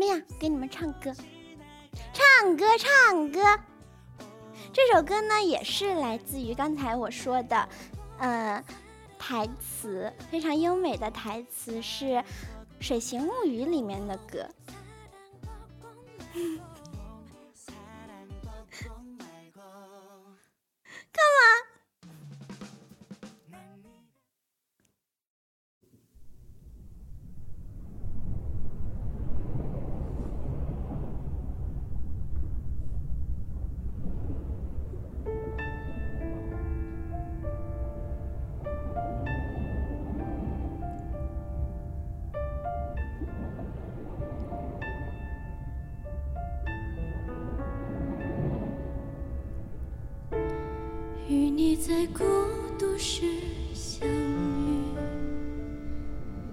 么呀？给你们唱歌，唱歌，唱歌。这首歌呢，也是来自于刚才我说的，呃，台词非常优美的台词，是《水形物语》里面的歌。与你在孤独时相遇，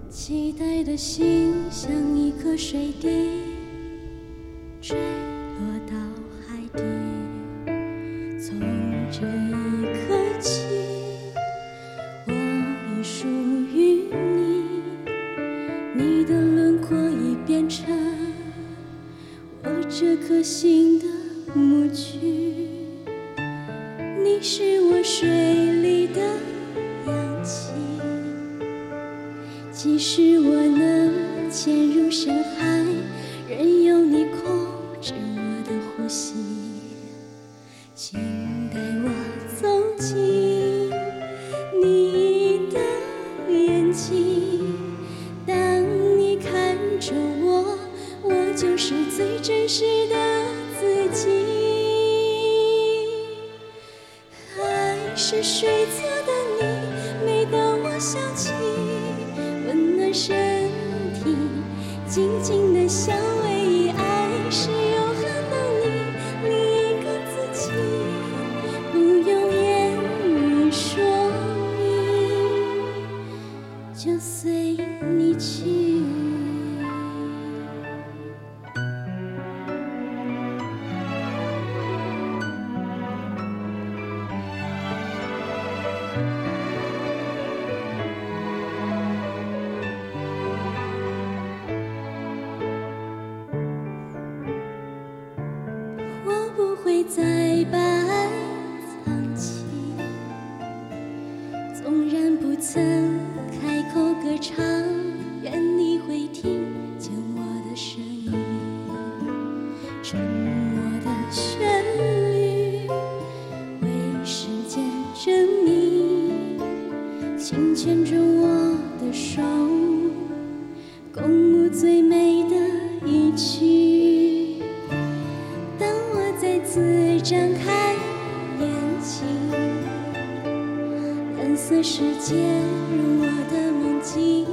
期待的心像一颗水滴，坠你是我水里的氧气，即使我能潜入深海，任由你控制我的呼吸。请带我走进你的眼睛，当你看着我，我就是最真实的自己。是水做的你，每当我想起，温暖身体，静静的相偎。爱是请牵着我的手，共舞最美的一曲。当我再次张开眼睛，蓝色世界入我的梦境，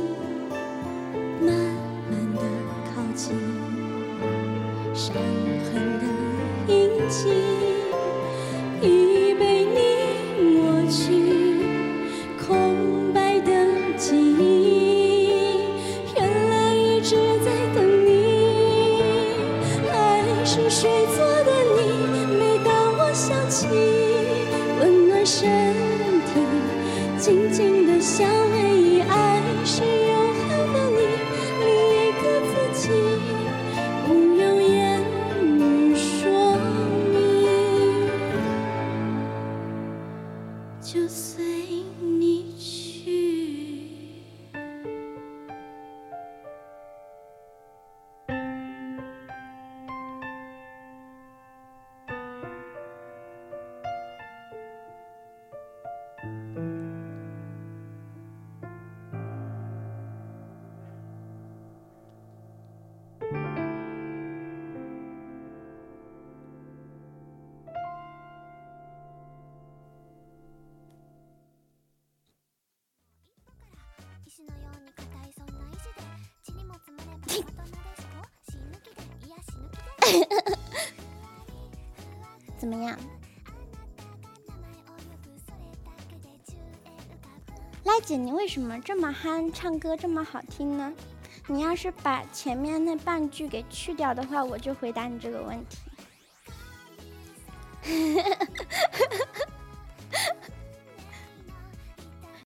就随你去。怎么样？赖姐，你为什么这么憨，唱歌这么好听呢？你要是把前面那半句给去掉的话，我就回答你这个问题。